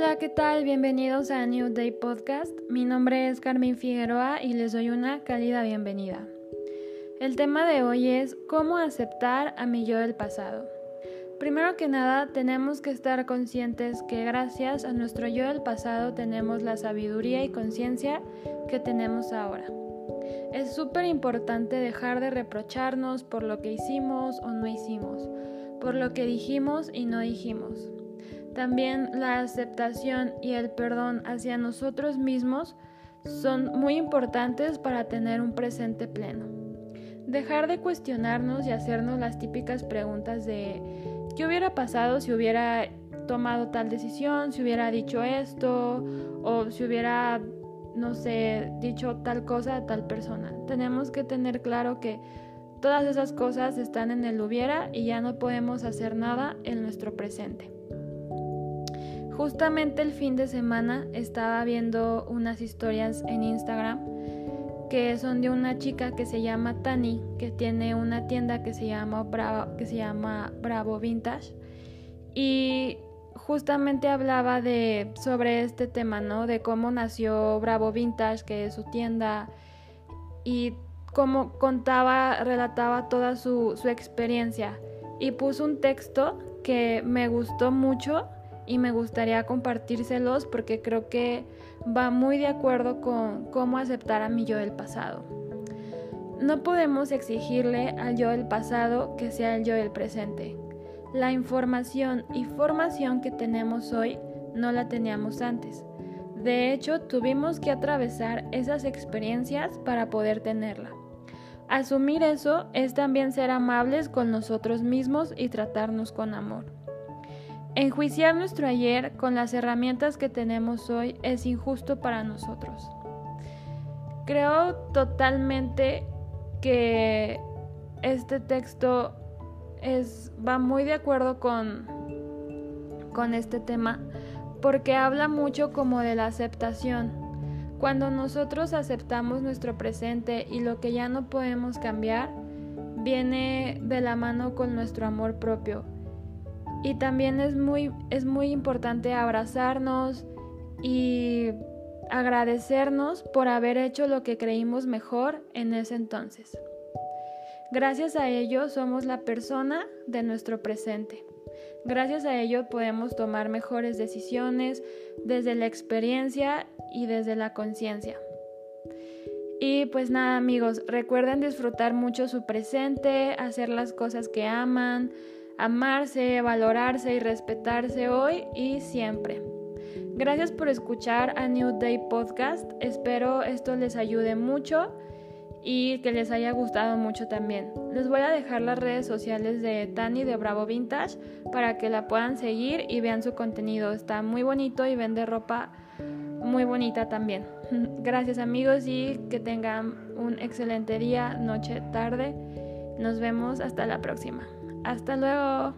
Hola, ¿qué tal? Bienvenidos a New Day Podcast. Mi nombre es Carmen Figueroa y les doy una cálida bienvenida. El tema de hoy es cómo aceptar a mi yo del pasado. Primero que nada, tenemos que estar conscientes que gracias a nuestro yo del pasado tenemos la sabiduría y conciencia que tenemos ahora. Es súper importante dejar de reprocharnos por lo que hicimos o no hicimos, por lo que dijimos y no dijimos. También la aceptación y el perdón hacia nosotros mismos son muy importantes para tener un presente pleno. Dejar de cuestionarnos y hacernos las típicas preguntas de ¿qué hubiera pasado si hubiera tomado tal decisión, si hubiera dicho esto o si hubiera, no sé, dicho tal cosa a tal persona? Tenemos que tener claro que todas esas cosas están en el hubiera y ya no podemos hacer nada en nuestro presente. Justamente el fin de semana estaba viendo unas historias en Instagram que son de una chica que se llama Tani, que tiene una tienda que se llama Bravo, Vintage y justamente hablaba de sobre este tema, ¿no? De cómo nació Bravo Vintage, que es su tienda y cómo contaba, relataba toda su, su experiencia y puso un texto que me gustó mucho y me gustaría compartírselos porque creo que va muy de acuerdo con cómo aceptar a mi yo del pasado. No podemos exigirle al yo del pasado que sea el yo del presente. La información y formación que tenemos hoy no la teníamos antes. De hecho, tuvimos que atravesar esas experiencias para poder tenerla. Asumir eso es también ser amables con nosotros mismos y tratarnos con amor. Enjuiciar nuestro ayer con las herramientas que tenemos hoy es injusto para nosotros. Creo totalmente que este texto es, va muy de acuerdo con, con este tema porque habla mucho como de la aceptación. Cuando nosotros aceptamos nuestro presente y lo que ya no podemos cambiar, viene de la mano con nuestro amor propio y también es muy, es muy importante abrazarnos y agradecernos por haber hecho lo que creímos mejor en ese entonces. Gracias a ello somos la persona de nuestro presente. Gracias a ello podemos tomar mejores decisiones desde la experiencia y desde la conciencia. Y pues nada amigos, recuerden disfrutar mucho su presente, hacer las cosas que aman, amarse, valorarse y respetarse hoy y siempre. Gracias por escuchar a New Day Podcast. Espero esto les ayude mucho y que les haya gustado mucho también. Les voy a dejar las redes sociales de Tani de Bravo Vintage para que la puedan seguir y vean su contenido. Está muy bonito y vende ropa muy bonita también. Gracias amigos y que tengan un excelente día, noche, tarde. Nos vemos hasta la próxima. Hasta luego.